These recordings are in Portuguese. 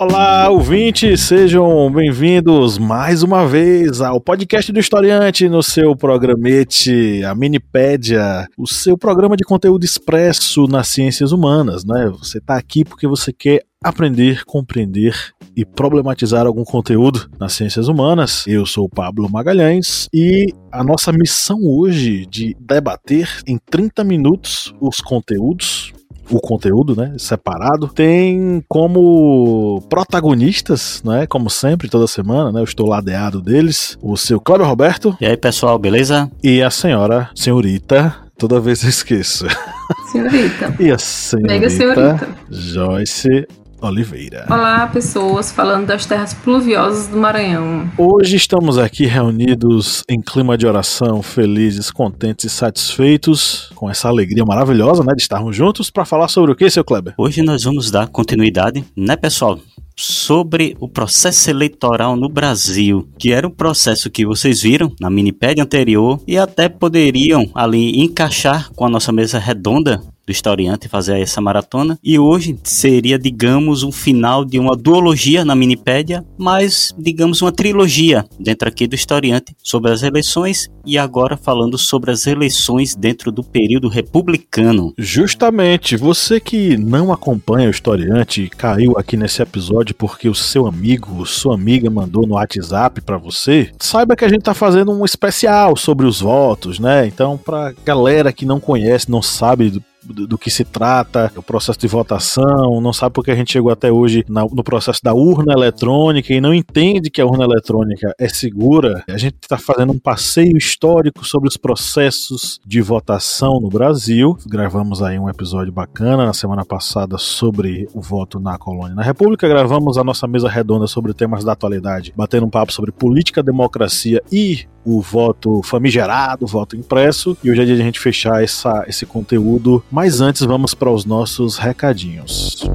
Olá, ouvintes, sejam bem-vindos mais uma vez ao podcast do Historiante no seu programete, a Minipédia, o seu programa de conteúdo expresso nas ciências humanas, né? Você está aqui porque você quer aprender, compreender e problematizar algum conteúdo nas ciências humanas. Eu sou o Pablo Magalhães e a nossa missão hoje de debater em 30 minutos os conteúdos o conteúdo, né, separado, tem como protagonistas, né, como sempre, toda semana, né, eu estou ladeado deles, o seu Cláudio Roberto. E aí, pessoal, beleza? E a senhora, senhorita, toda vez eu esqueço. Senhorita. e a senhorita, Mega senhorita. Joyce Oliveira. Olá, pessoas, falando das terras pluviosas do Maranhão. Hoje estamos aqui reunidos em clima de oração, felizes, contentes e satisfeitos, com essa alegria maravilhosa, né, de estarmos juntos para falar sobre o que, seu Kleber? Hoje nós vamos dar continuidade, né, pessoal? Sobre o processo eleitoral no Brasil, que era um processo que vocês viram na minipédia anterior e até poderiam ali encaixar com a nossa mesa redonda do historiante fazer essa maratona. E hoje seria, digamos, um final de uma duologia na Minipédia, mas, digamos, uma trilogia dentro aqui do historiante sobre as eleições e agora falando sobre as eleições dentro do período republicano. Justamente, você que não acompanha o historiante caiu aqui nesse episódio porque o seu amigo, sua amiga mandou no WhatsApp para você, saiba que a gente tá fazendo um especial sobre os votos, né? Então, pra galera que não conhece, não sabe do que se trata, o processo de votação, não sabe porque a gente chegou até hoje na, no processo da urna eletrônica e não entende que a urna eletrônica é segura, a gente está fazendo um passeio histórico sobre os processos de votação no Brasil. Gravamos aí um episódio bacana na semana passada sobre o voto na colônia na República. Gravamos a nossa mesa redonda sobre temas da atualidade, batendo um papo sobre política, democracia e o voto famigerado, o voto impresso. E hoje é dia de a gente fechar essa, esse conteúdo. Mas antes, vamos para os nossos recadinhos.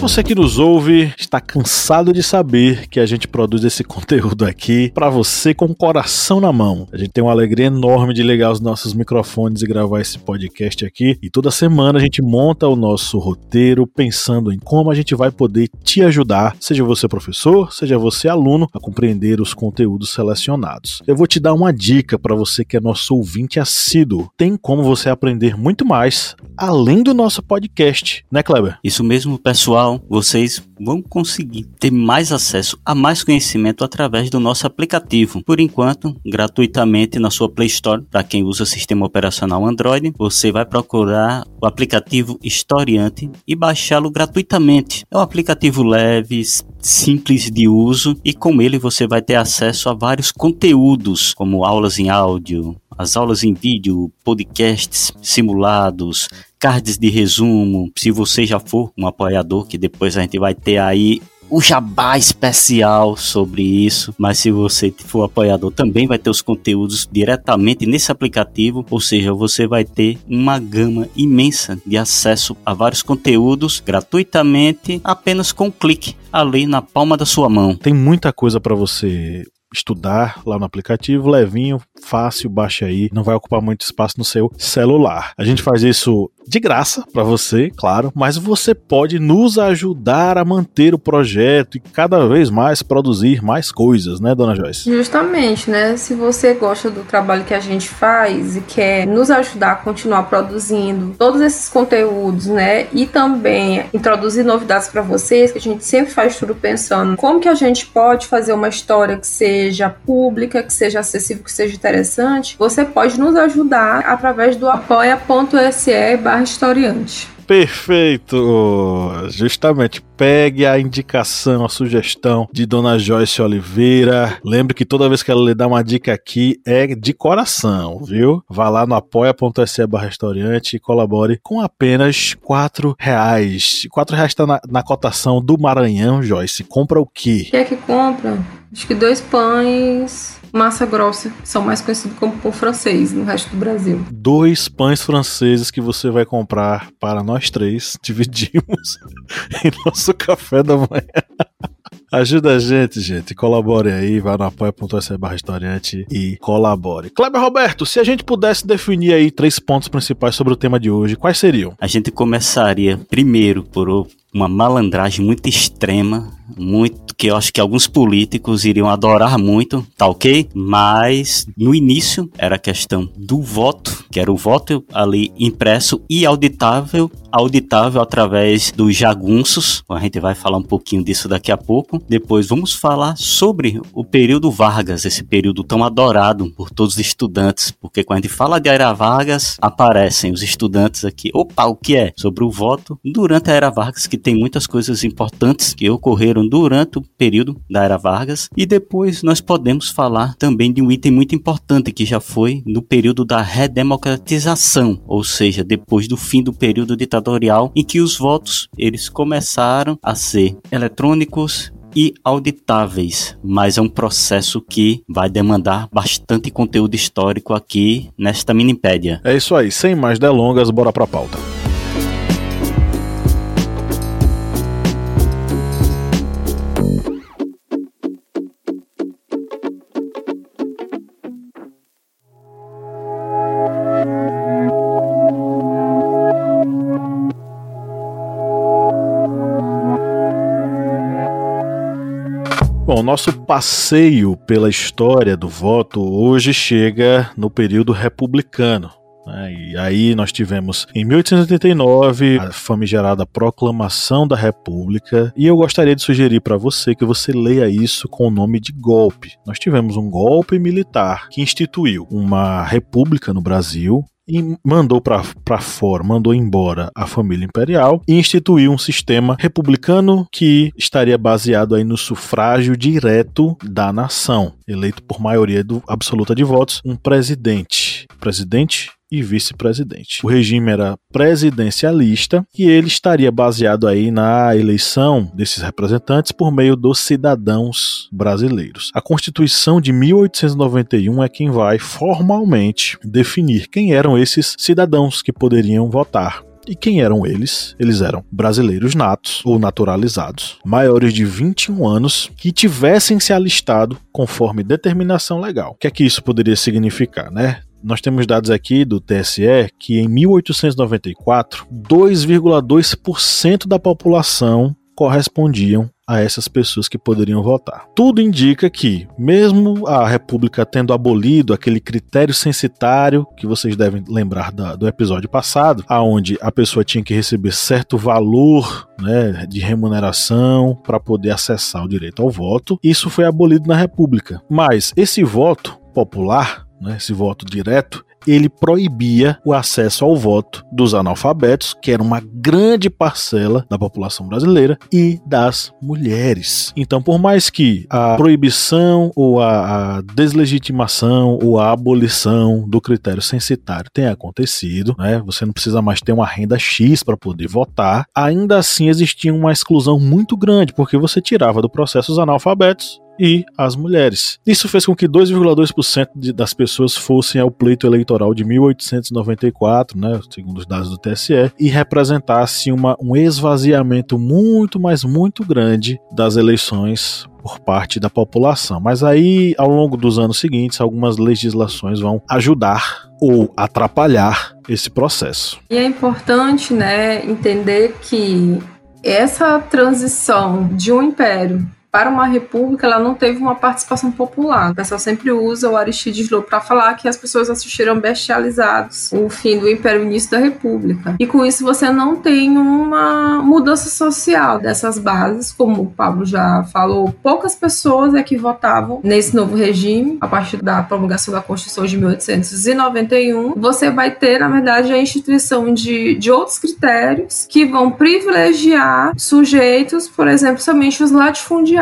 Você que nos ouve está cansado de saber que a gente produz esse conteúdo aqui para você com o coração na mão. A gente tem uma alegria enorme de ligar os nossos microfones e gravar esse podcast aqui. E toda semana a gente monta o nosso roteiro pensando em como a gente vai poder te ajudar, seja você professor, seja você aluno, a compreender os conteúdos selecionados. Eu vou te dar uma dica para você que é nosso ouvinte assíduo. Tem como você aprender muito mais além do nosso podcast, né, Kleber? Isso mesmo, pessoal então, vocês vão conseguir ter mais acesso a mais conhecimento através do nosso aplicativo. Por enquanto, gratuitamente na sua Play Store, para quem usa sistema operacional Android, você vai procurar o aplicativo Historiante e baixá-lo gratuitamente. É um aplicativo leve, simples de uso e com ele você vai ter acesso a vários conteúdos, como aulas em áudio, as aulas em vídeo, podcasts simulados, cards de resumo. Se você já for um apoiador, que depois a gente vai ter aí o jabá especial sobre isso, mas se você for apoiador também vai ter os conteúdos diretamente nesse aplicativo, ou seja, você vai ter uma gama imensa de acesso a vários conteúdos gratuitamente, apenas com um clique ali na palma da sua mão. Tem muita coisa para você estudar lá no aplicativo, levinho, fácil, baixa aí, não vai ocupar muito espaço no seu celular. A gente faz isso de graça para você, claro, mas você pode nos ajudar a manter o projeto e cada vez mais produzir mais coisas, né, dona Joyce? Justamente, né? Se você gosta do trabalho que a gente faz e quer nos ajudar a continuar produzindo todos esses conteúdos, né, e também introduzir novidades para vocês, que a gente sempre faz tudo pensando como que a gente pode fazer uma história que seja pública, que seja acessível, que seja interessante, você pode nos ajudar através do apoia.se barra historiante. Perfeito! Justamente, pegue a indicação, a sugestão de Dona Joyce Oliveira. Lembre que toda vez que ela lhe dá uma dica aqui é de coração, viu? Vá lá no apoia.se barra restaurante e colabore com apenas quatro reais. Quatro reais está na, na cotação do Maranhão, Joyce. Compra o quê? O que é que compra? Acho que dois pães, massa grossa, que são mais conhecidos como pão francês no resto do Brasil. Dois pães franceses que você vai comprar para nós três. Dividimos em nosso café da manhã. Ajuda a gente, gente. Colabore aí, vá no apoia.se barra historiante e colabore. Kleber Roberto, se a gente pudesse definir aí três pontos principais sobre o tema de hoje, quais seriam? A gente começaria primeiro por uma malandragem muito extrema, muito que eu acho que alguns políticos iriam adorar muito, tá ok? Mas no início era a questão do voto, que era o voto ali impresso e auditável, auditável através dos jagunços. A gente vai falar um pouquinho disso daqui a pouco. Depois vamos falar sobre o período Vargas, esse período tão adorado por todos os estudantes, porque quando a gente fala de Era Vargas, aparecem os estudantes aqui. Opa, o que é? Sobre o voto durante a Era Vargas, que tem muitas coisas importantes que ocorreram durante o período da Era Vargas. E depois nós podemos falar também de um item muito importante que já foi no período da redemocratização, ou seja, depois do fim do período ditatorial, em que os votos eles começaram a ser eletrônicos e auditáveis, mas é um processo que vai demandar bastante conteúdo histórico aqui nesta minipédia. É isso aí, sem mais delongas, bora pra pauta. Nosso passeio pela história do voto hoje chega no período republicano. Né? E aí nós tivemos em 1889 a famigerada Proclamação da República, e eu gostaria de sugerir para você que você leia isso com o nome de golpe. Nós tivemos um golpe militar que instituiu uma república no Brasil, e mandou para fora, mandou embora a família imperial e instituiu um sistema republicano que estaria baseado aí no sufrágio direto da nação, eleito por maioria do, absoluta de votos, um presidente. Presidente e vice-presidente. O regime era presidencialista e ele estaria baseado aí na eleição desses representantes por meio dos cidadãos brasileiros. A Constituição de 1891 é quem vai formalmente definir quem eram esses cidadãos que poderiam votar. E quem eram eles? Eles eram brasileiros natos ou naturalizados, maiores de 21 anos, que tivessem se alistado conforme determinação legal. O que é que isso poderia significar, né? Nós temos dados aqui do TSE que em 1894, 2,2% da população correspondiam a essas pessoas que poderiam votar. Tudo indica que, mesmo a República tendo abolido aquele critério censitário que vocês devem lembrar da, do episódio passado, aonde a pessoa tinha que receber certo valor né, de remuneração para poder acessar o direito ao voto, isso foi abolido na República. Mas esse voto popular né, esse voto direto, ele proibia o acesso ao voto dos analfabetos, que era uma grande parcela da população brasileira, e das mulheres. Então, por mais que a proibição ou a, deslegitimação ou a abolição do critério censitário tenha acontecido, né, você não precisa mais ter uma renda X para poder votar, ainda assim existia uma exclusão muito grande, porque você tirava do processo os analfabetos e as mulheres. Isso fez com que 2,2% das pessoas fossem ao pleito eleitoral de 1894, né, segundo os dados do TSE, e representasse uma, um esvaziamento muito, mas muito grande das eleições por parte da população. Mas aí, ao longo dos anos seguintes, algumas legislações vão ajudar ou atrapalhar esse processo. E é importante, né, entender que essa transição de um império para uma república, ela não teve uma participação popular. O pessoal sempre usa o Aristides Lobo para falar que as pessoas assistiram bestializados o fim do Império e início da República. E com isso você não tem uma mudança social dessas bases, como o Pablo já falou. Poucas pessoas é que votavam nesse novo regime, a partir da promulgação da Constituição de 1891. Você vai ter, na verdade, a instituição de, de outros critérios que vão privilegiar sujeitos, por exemplo, somente os latifundiários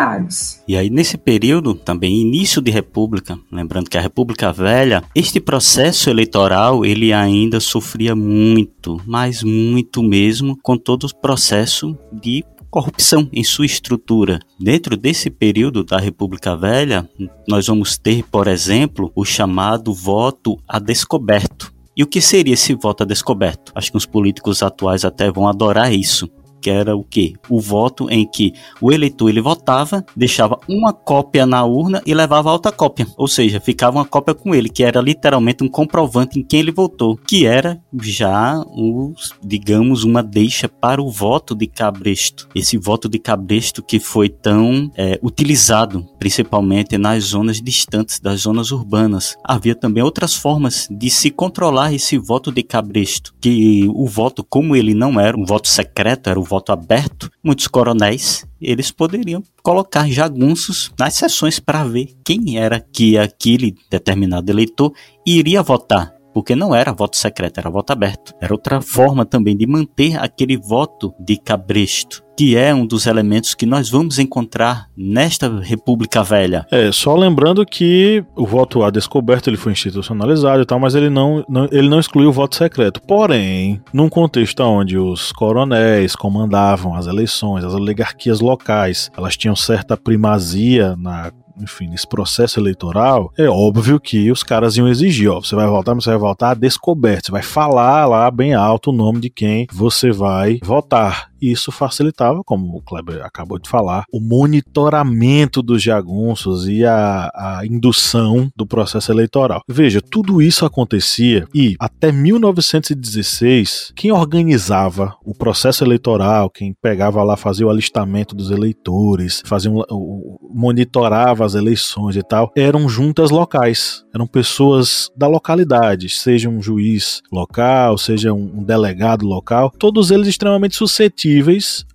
e aí, nesse período, também início de república, lembrando que a República Velha, este processo eleitoral, ele ainda sofria muito, mas muito mesmo, com todo o processo de corrupção em sua estrutura. Dentro desse período da República Velha, nós vamos ter, por exemplo, o chamado voto a descoberto. E o que seria esse voto a descoberto? Acho que os políticos atuais até vão adorar isso que era o quê? O voto em que o eleitor ele votava, deixava uma cópia na urna e levava outra cópia. Ou seja, ficava uma cópia com ele, que era literalmente um comprovante em quem ele votou, que era já os, digamos, uma deixa para o voto de cabresto. Esse voto de cabresto que foi tão é, utilizado, principalmente nas zonas distantes das zonas urbanas. Havia também outras formas de se controlar esse voto de cabresto, que o voto, como ele não era um voto secreto, era o voto aberto, muitos coronéis eles poderiam colocar jagunços nas sessões para ver quem era que aquele determinado eleitor iria votar porque não era voto secreto, era voto aberto. Era outra forma também de manter aquele voto de cabresto, que é um dos elementos que nós vamos encontrar nesta República Velha. É, só lembrando que o voto a descoberto ele foi institucionalizado e tal, mas ele não, não, ele não excluiu o voto secreto. Porém, num contexto onde os coronéis comandavam as eleições, as oligarquias locais, elas tinham certa primazia na enfim, nesse processo eleitoral, é óbvio que os caras iam exigir, ó, você vai votar, mas você vai votar descoberto, você vai falar lá bem alto o nome de quem você vai votar. E isso facilitava, como o Kleber acabou de falar, o monitoramento dos jagunços e a, a indução do processo eleitoral. Veja, tudo isso acontecia e até 1916, quem organizava o processo eleitoral, quem pegava lá, fazia o alistamento dos eleitores, fazia um, monitorava as eleições e tal, eram juntas locais, eram pessoas da localidade, seja um juiz local, seja um delegado local, todos eles extremamente suscetíveis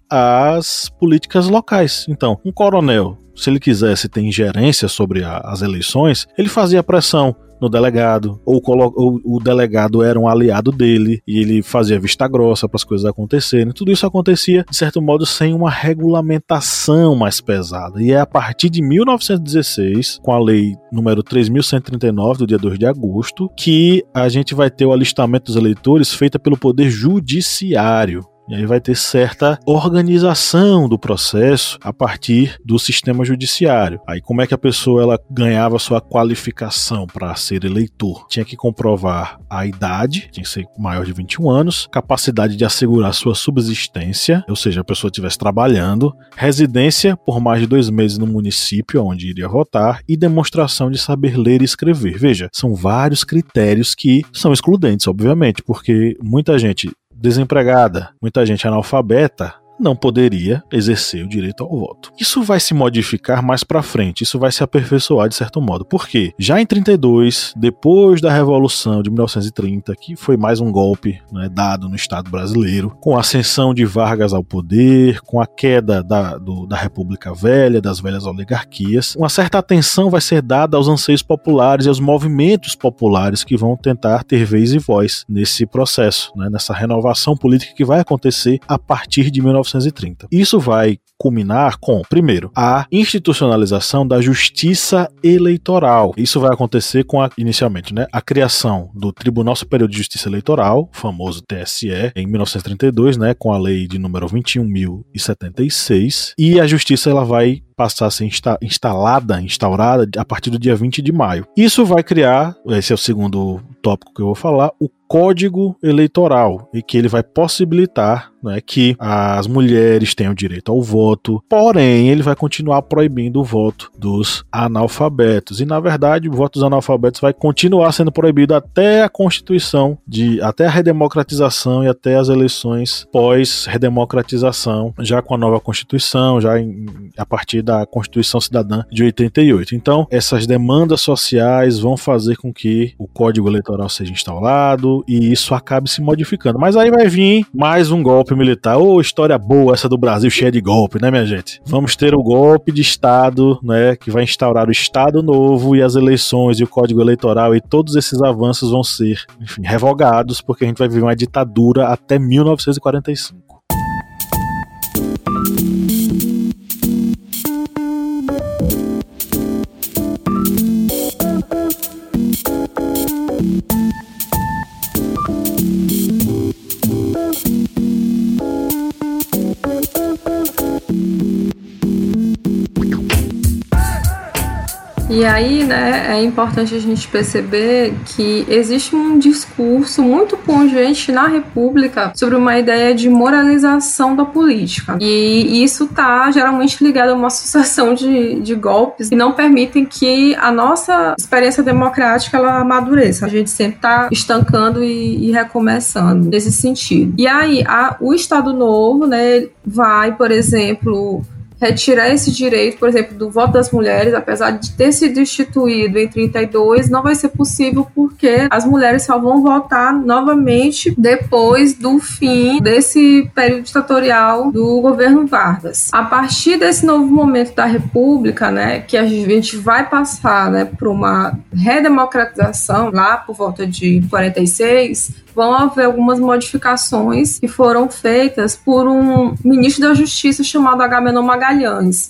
às políticas locais. Então, um coronel, se ele quisesse ter ingerência sobre a, as eleições, ele fazia pressão no delegado, ou, ou, o delegado era um aliado dele e ele fazia vista grossa para as coisas acontecerem. Tudo isso acontecia, de certo modo, sem uma regulamentação mais pesada. E é a partir de 1916, com a lei número 3139, do dia 2 de agosto, que a gente vai ter o alistamento dos eleitores feita pelo Poder Judiciário. E aí vai ter certa organização do processo a partir do sistema judiciário. Aí como é que a pessoa ela ganhava sua qualificação para ser eleitor? Tinha que comprovar a idade, tinha que ser maior de 21 anos, capacidade de assegurar sua subsistência, ou seja, a pessoa estivesse trabalhando, residência por mais de dois meses no município onde iria votar e demonstração de saber ler e escrever. Veja, são vários critérios que são excludentes, obviamente, porque muita gente desempregada, muita gente analfabeta, não poderia exercer o direito ao voto. Isso vai se modificar mais para frente, isso vai se aperfeiçoar de certo modo. Por quê? Já em 32, depois da Revolução de 1930, que foi mais um golpe né, dado no Estado brasileiro, com a ascensão de Vargas ao poder, com a queda da, do, da República Velha, das velhas oligarquias, uma certa atenção vai ser dada aos anseios populares e aos movimentos populares que vão tentar ter vez e voz nesse processo, né, nessa renovação política que vai acontecer a partir de 1930. 1930. Isso vai culminar com, primeiro, a institucionalização da justiça eleitoral. Isso vai acontecer com a, inicialmente, né, a criação do Tribunal Superior de Justiça Eleitoral, famoso TSE, em 1932, né, com a lei de número 21.076, e a justiça ela vai passar a ser insta instalada, instaurada a partir do dia 20 de maio. Isso vai criar, esse é o segundo tópico que eu vou falar, o Código Eleitoral, e que ele vai possibilitar né, que as mulheres tenham direito ao voto, porém ele vai continuar proibindo o voto dos analfabetos. E na verdade, o voto dos analfabetos vai continuar sendo proibido até a Constituição, de, até a redemocratização e até as eleições pós-redemocratização, já com a nova Constituição, já em, a partir da Constituição Cidadã de 88. Então, essas demandas sociais vão fazer com que o Código Eleitoral seja instalado e isso acabe se modificando. Mas aí vai vir mais um golpe militar. Ô, oh, história boa essa do Brasil cheia de golpe, né, minha gente? Vamos ter o golpe de Estado, né, que vai instaurar o Estado novo e as eleições e o Código Eleitoral e todos esses avanços vão ser, enfim, revogados, porque a gente vai viver uma ditadura até 1945. E aí, né, é importante a gente perceber que existe um discurso muito pungente na República sobre uma ideia de moralização da política. E isso está geralmente ligado a uma sucessão de, de golpes que não permitem que a nossa experiência democrática ela amadureça. A gente sempre está estancando e, e, recomeçando nesse sentido. E aí, a, o Estado Novo, né, vai, por exemplo, retirar esse direito, por exemplo, do voto das mulheres, apesar de ter sido instituído em 32, não vai ser possível porque as mulheres só vão votar novamente depois do fim desse período ditatorial do governo Vargas. A partir desse novo momento da República, né, que a gente vai passar, né, para uma redemocratização lá por volta de 46, vão haver algumas modificações que foram feitas por um ministro da Justiça chamado Agamenon Magalhães.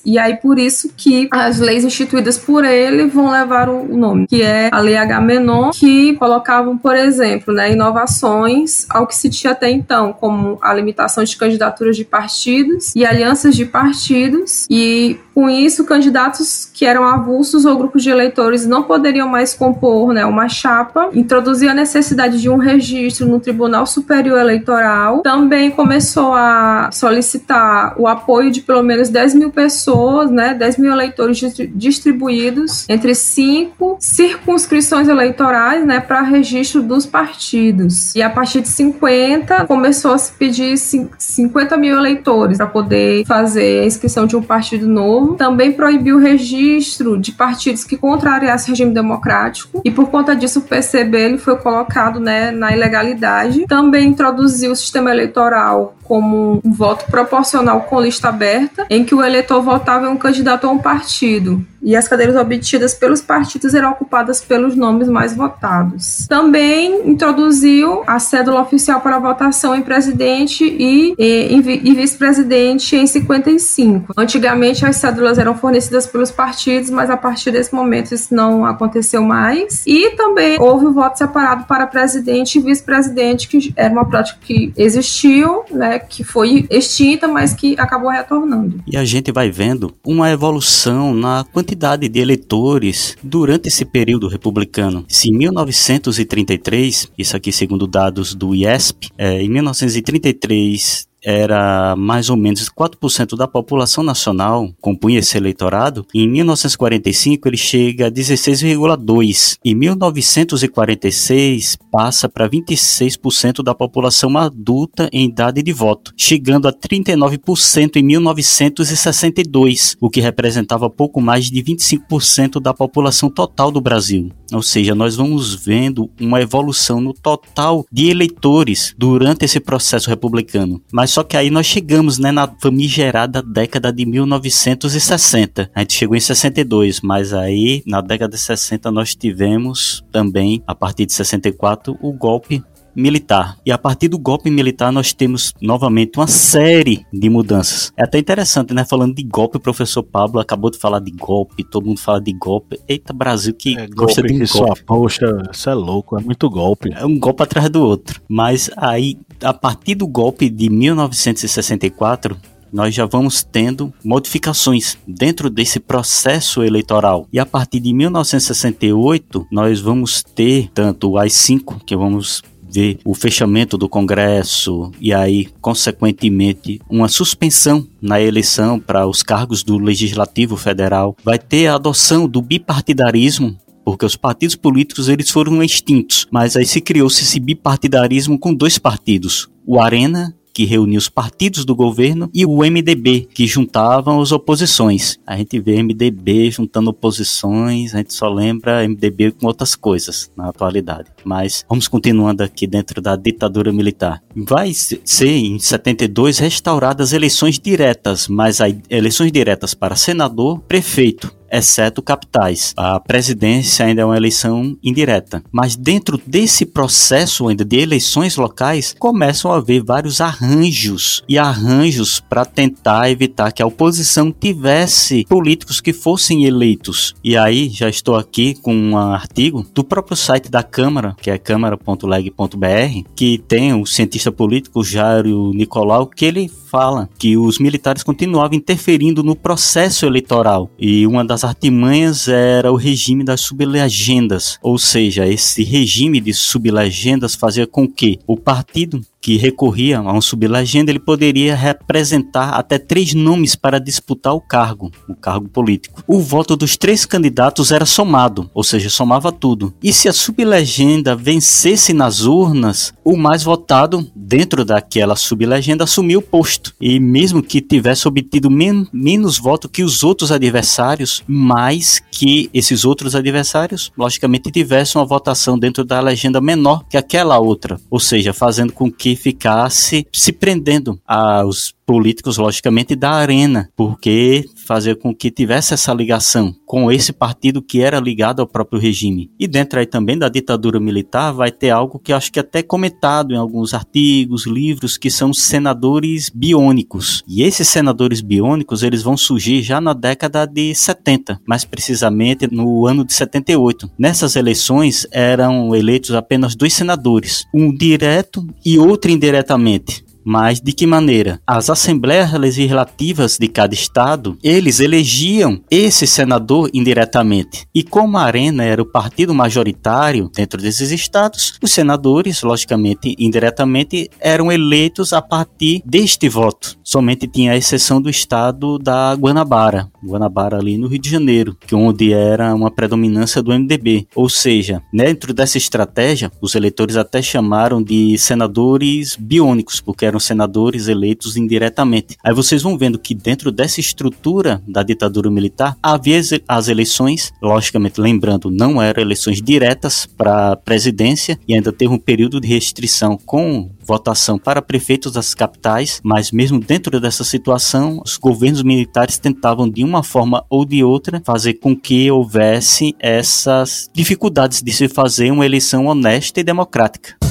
E aí por isso que as leis instituídas por ele vão levar o nome, que é a Lei Agamenon, que colocavam, por exemplo, né, inovações ao que se tinha até então, como a limitação de candidaturas de partidos e alianças de partidos e com isso, candidatos que eram avulsos ou grupos de eleitores não poderiam mais compor né, uma chapa, introduzia a necessidade de um registro no Tribunal Superior Eleitoral, também começou a solicitar o apoio de pelo menos 10 mil pessoas, né, 10 mil eleitores distribuídos entre cinco circunscrições eleitorais né, para registro dos partidos. E a partir de 50, começou a se pedir 50 mil eleitores para poder fazer a inscrição de um partido novo também proibiu o registro de partidos que contrariassem o regime democrático e por conta disso o PCB ele foi colocado né, na ilegalidade. Também introduziu o sistema eleitoral como um voto proporcional com lista aberta, em que o eleitor votava em um candidato a um partido e as cadeiras obtidas pelos partidos eram ocupadas pelos nomes mais votados. Também introduziu a cédula oficial para votação em presidente e, e, vice-presidente em 55. Antigamente as cédulas eram fornecidas pelos partidos, mas a partir desse momento isso não aconteceu mais. E também houve o voto separado para presidente e vice-presidente, que era uma prática que existiu, né, que foi extinta, mas que acabou retornando. E a gente vai vendo uma evolução na quantidade de eleitores durante esse período republicano. Se em 1933, isso aqui segundo dados do IESP, é, em 1933 era mais ou menos 4% da população nacional compunha esse eleitorado, em 1945 ele chega a 16,2%. Em 1946 passa para 26% da população adulta em idade de voto, chegando a 39% em 1962, o que representava pouco mais de 25% da população total do Brasil. Ou seja, nós vamos vendo uma evolução no total de eleitores durante esse processo republicano. Mas só que aí nós chegamos né, na famigerada década de 1960. A gente chegou em 62, mas aí na década de 60 nós tivemos também, a partir de 64, o golpe militar. E a partir do golpe militar nós temos novamente uma série de mudanças. É até interessante, né? Falando de golpe, o professor Pablo acabou de falar de golpe, todo mundo fala de golpe. Eita, Brasil que é, gosta de golpe. Só, poxa, isso é louco, é muito golpe. É um golpe atrás do outro. Mas aí, a partir do golpe de 1964, nós já vamos tendo modificações dentro desse processo eleitoral. E a partir de 1968, nós vamos ter tanto as cinco que vamos ver o fechamento do Congresso e aí, consequentemente, uma suspensão na eleição para os cargos do Legislativo Federal, vai ter a adoção do bipartidarismo porque os partidos políticos eles foram extintos, mas aí se criou-se esse bipartidarismo com dois partidos, o Arena que reunia os partidos do governo, e o MDB, que juntavam as oposições. A gente vê MDB juntando oposições, a gente só lembra MDB com outras coisas na atualidade. Mas vamos continuando aqui dentro da ditadura militar. Vai ser em 72 restauradas eleições diretas, mas eleições diretas para senador, prefeito, exceto capitais. A presidência ainda é uma eleição indireta. Mas dentro desse processo ainda de eleições locais, começam a haver vários arranjos e arranjos para tentar evitar que a oposição tivesse políticos que fossem eleitos. E aí já estou aqui com um artigo do próprio site da Câmara, que é câmara.leg.br, que tem o cientista político Jário Nicolau, que ele fala que os militares continuavam interferindo no processo eleitoral. E uma das artimanhas era o regime das sublegendas, ou seja, esse regime de sublegendas fazia com que o partido que recorria a um sublegenda, ele poderia representar até três nomes para disputar o cargo, o cargo político. O voto dos três candidatos era somado, ou seja, somava tudo. E se a sublegenda vencesse nas urnas, o mais votado dentro daquela sublegenda assumia o posto. E mesmo que tivesse obtido men menos voto que os outros adversários, mais que esses outros adversários, logicamente tivessem uma votação dentro da legenda menor que aquela outra, ou seja, fazendo com que ficasse se prendendo aos políticos, logicamente, da arena, porque fazia com que tivesse essa ligação com esse partido que era ligado ao próprio regime. E dentro aí também da ditadura militar vai ter algo que acho que é até comentado em alguns artigos, livros, que são senadores biônicos. E esses senadores biônicos, eles vão surgir já na década de 70, mais precisamente no ano de 78. Nessas eleições eram eleitos apenas dois senadores, um direto e outro indiretamente. Mas de que maneira? As assembleias legislativas de cada estado, eles elegiam esse senador indiretamente. E como a Arena era o partido majoritário dentro desses estados, os senadores, logicamente, indiretamente, eram eleitos a partir deste voto. Somente tinha a exceção do estado da Guanabara, Guanabara ali no Rio de Janeiro, que onde era uma predominância do MDB. Ou seja, dentro dessa estratégia, os eleitores até chamaram de senadores biônicos, porque eram senadores eleitos indiretamente. Aí vocês vão vendo que dentro dessa estrutura da ditadura militar havia as eleições, logicamente lembrando, não eram eleições diretas para presidência e ainda teve um período de restrição com votação para prefeitos das capitais, mas mesmo dentro dessa situação, os governos militares tentavam de uma forma ou de outra fazer com que houvesse essas dificuldades de se fazer uma eleição honesta e democrática.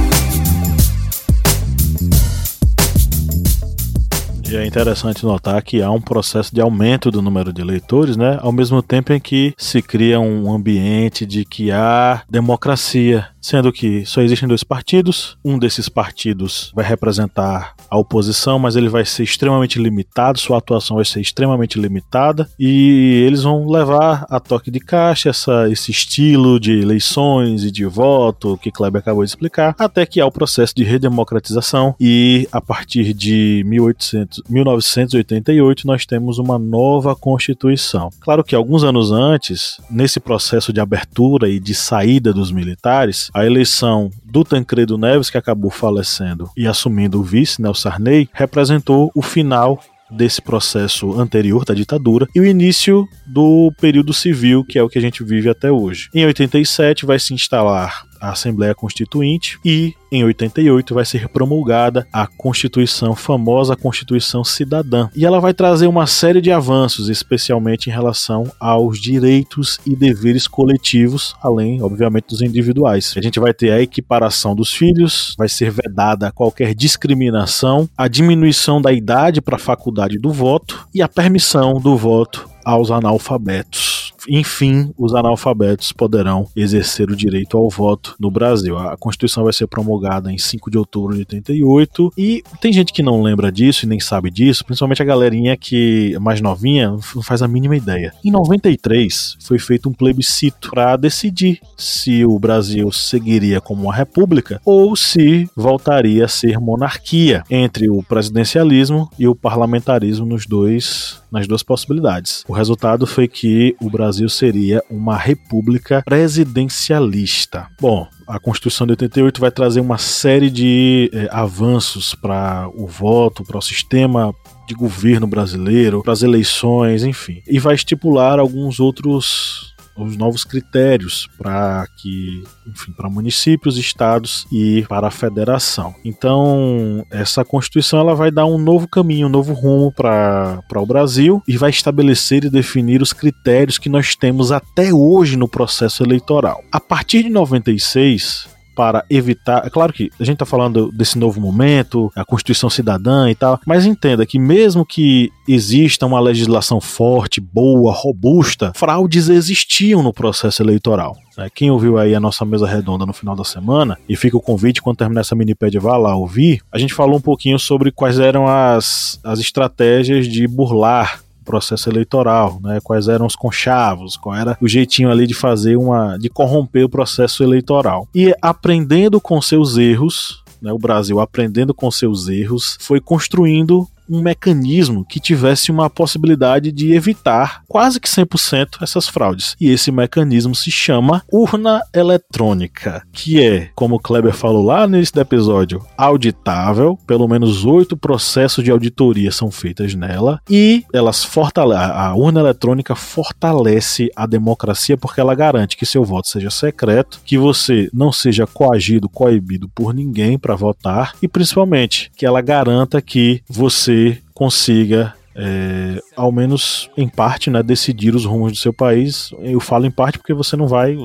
E é interessante notar que há um processo de aumento do número de eleitores, né? Ao mesmo tempo em que se cria um ambiente de que há democracia sendo que só existem dois partidos. Um desses partidos vai representar a oposição, mas ele vai ser extremamente limitado, sua atuação vai ser extremamente limitada e eles vão levar a toque de caixa essa, esse estilo de eleições e de voto que Kleber acabou de explicar, até que há o processo de redemocratização e a partir de 1800, 1988 nós temos uma nova constituição. Claro que alguns anos antes, nesse processo de abertura e de saída dos militares, a eleição do Tancredo Neves, que acabou falecendo e assumindo o vice, Nelson Sarney, representou o final desse processo anterior da ditadura e o início do período civil, que é o que a gente vive até hoje. Em 87 vai se instalar a Assembleia Constituinte e em 88 vai ser promulgada a Constituição, famosa Constituição Cidadã. E ela vai trazer uma série de avanços, especialmente em relação aos direitos e deveres coletivos, além, obviamente, dos individuais. A gente vai ter a equiparação dos filhos, vai ser vedada qualquer discriminação, a diminuição da idade para a faculdade do voto e a permissão do voto aos analfabetos enfim, os analfabetos poderão exercer o direito ao voto no Brasil. A Constituição vai ser promulgada em 5 de outubro de 88 e tem gente que não lembra disso e nem sabe disso, principalmente a galerinha que é mais novinha não faz a mínima ideia. Em 93 foi feito um plebiscito para decidir se o Brasil seguiria como uma república ou se voltaria a ser monarquia entre o presidencialismo e o parlamentarismo nos dois nas duas possibilidades. O resultado foi que o Brasil seria uma república presidencialista. Bom, a Constituição de 88 vai trazer uma série de é, avanços para o voto, para o sistema de governo brasileiro, para as eleições, enfim. E vai estipular alguns outros os novos critérios para que, enfim, para municípios, estados e para a federação. Então, essa Constituição ela vai dar um novo caminho, um novo rumo para o Brasil e vai estabelecer e definir os critérios que nós temos até hoje no processo eleitoral. A partir de 96, para evitar. É claro que a gente está falando desse novo momento, a Constituição Cidadã e tal, mas entenda que mesmo que exista uma legislação forte, boa, robusta, fraudes existiam no processo eleitoral. Né? Quem ouviu aí a nossa mesa redonda no final da semana, e fica o convite quando terminar essa minipédia, vá lá ouvir, a gente falou um pouquinho sobre quais eram as, as estratégias de burlar processo eleitoral, né? Quais eram os conchavos, qual era o jeitinho ali de fazer uma, de corromper o processo eleitoral. E aprendendo com seus erros, né, o Brasil aprendendo com seus erros, foi construindo um mecanismo que tivesse uma possibilidade de evitar quase que 100% essas fraudes. E esse mecanismo se chama urna eletrônica, que é, como o Kleber falou lá no início do episódio, auditável, pelo menos oito processos de auditoria são feitos nela e elas a urna eletrônica fortalece a democracia porque ela garante que seu voto seja secreto, que você não seja coagido, coibido por ninguém para votar e principalmente que ela garanta que você consiga é, ao menos em parte, né, decidir os rumos do seu país. Eu falo em parte porque você não vai,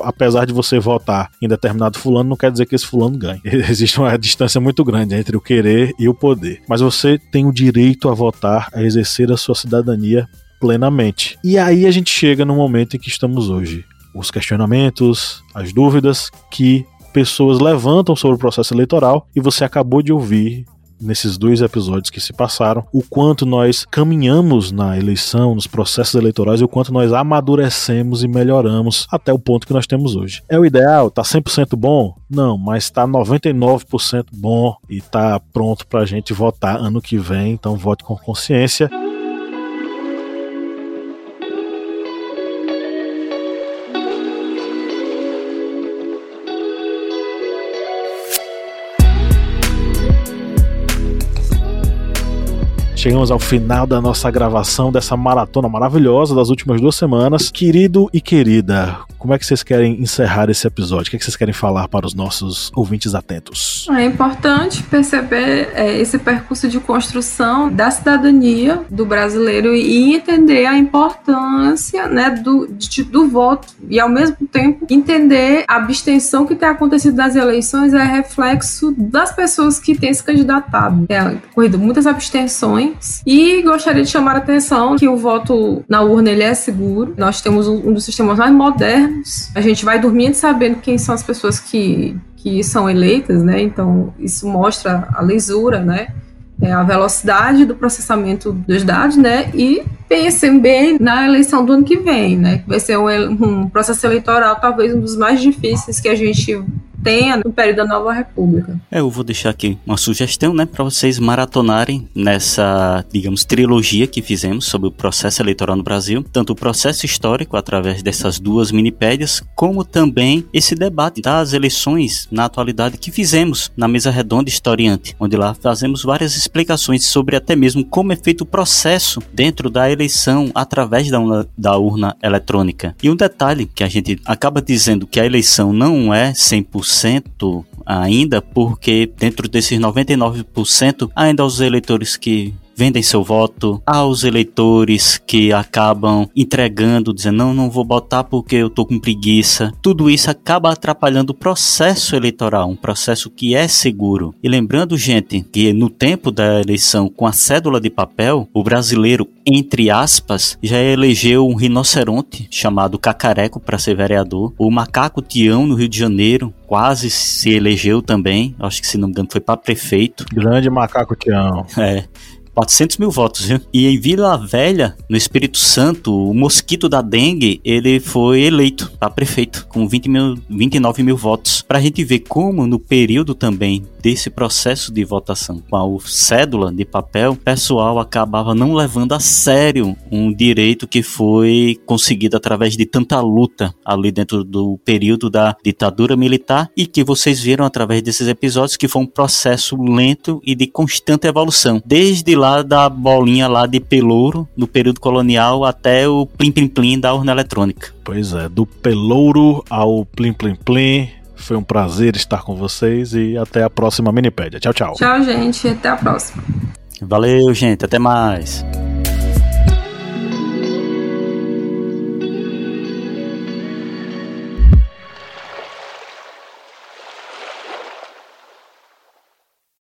apesar de você votar em determinado fulano, não quer dizer que esse fulano ganhe. Existe uma distância muito grande entre o querer e o poder. Mas você tem o direito a votar, a exercer a sua cidadania plenamente. E aí a gente chega no momento em que estamos hoje. Os questionamentos, as dúvidas que pessoas levantam sobre o processo eleitoral e você acabou de ouvir nesses dois episódios que se passaram, o quanto nós caminhamos na eleição, nos processos eleitorais e o quanto nós amadurecemos e melhoramos até o ponto que nós temos hoje. É o ideal? Tá 100% bom? Não, mas tá 99% bom e tá pronto pra gente votar ano que vem, então vote com consciência. Chegamos ao final da nossa gravação dessa maratona maravilhosa das últimas duas semanas. Querido e querida, como é que vocês querem encerrar esse episódio? O que, é que vocês querem falar para os nossos ouvintes atentos? É importante perceber é, esse percurso de construção da cidadania do brasileiro e entender a importância né, do, de, do voto e, ao mesmo tempo, entender a abstenção que tem acontecido nas eleições é reflexo das pessoas que têm se candidatado. É ocorrido muitas abstenções e gostaria de chamar a atenção que o voto na urna ele é seguro. Nós temos um, dos sistemas mais modernos a gente vai dormindo sabendo quem são as pessoas que, que são eleitas, né? Então, isso mostra a lisura, né? É a velocidade do processamento dos dados, né? E pensem bem na eleição do ano que vem, né? Que vai ser um, um processo eleitoral talvez um dos mais difíceis que a gente tenha no período da Nova República. É, eu vou deixar aqui uma sugestão, né, para vocês maratonarem nessa, digamos, trilogia que fizemos sobre o processo eleitoral no Brasil, tanto o processo histórico através dessas duas minipédias, como também esse debate das eleições na atualidade que fizemos na mesa redonda historiante, onde lá fazemos várias explicações sobre até mesmo como é feito o processo dentro da eleição através da da urna eletrônica. E um detalhe que a gente acaba dizendo que a eleição não é 100% 100% ainda, porque dentro desses 99% ainda os eleitores que vendem seu voto, aos eleitores que acabam entregando, dizendo não, não vou botar porque eu tô com preguiça. Tudo isso acaba atrapalhando o processo eleitoral, um processo que é seguro. E lembrando, gente, que no tempo da eleição com a cédula de papel, o brasileiro, entre aspas, já elegeu um rinoceronte chamado Cacareco para ser vereador, o macaco Tião no Rio de Janeiro, quase se elegeu também, acho que se não me engano foi para prefeito. Grande macaco Tião. É. 400 mil votos, viu? E em Vila Velha, no Espírito Santo, o mosquito da dengue, ele foi eleito para prefeito, com 20 mil, 29 mil votos. Pra gente ver como no período também desse processo de votação com a cédula de papel, o pessoal acabava não levando a sério um direito que foi conseguido através de tanta luta ali dentro do período da ditadura militar e que vocês viram através desses episódios que foi um processo lento e de constante evolução. Desde lá da bolinha lá de pelouro no período colonial até o plim plim plim da urna eletrônica. Pois é, do pelouro ao plim plim plim foi um prazer estar com vocês e até a próxima Minipédia. Tchau, tchau. Tchau, gente. Até a próxima. Valeu, gente. Até mais.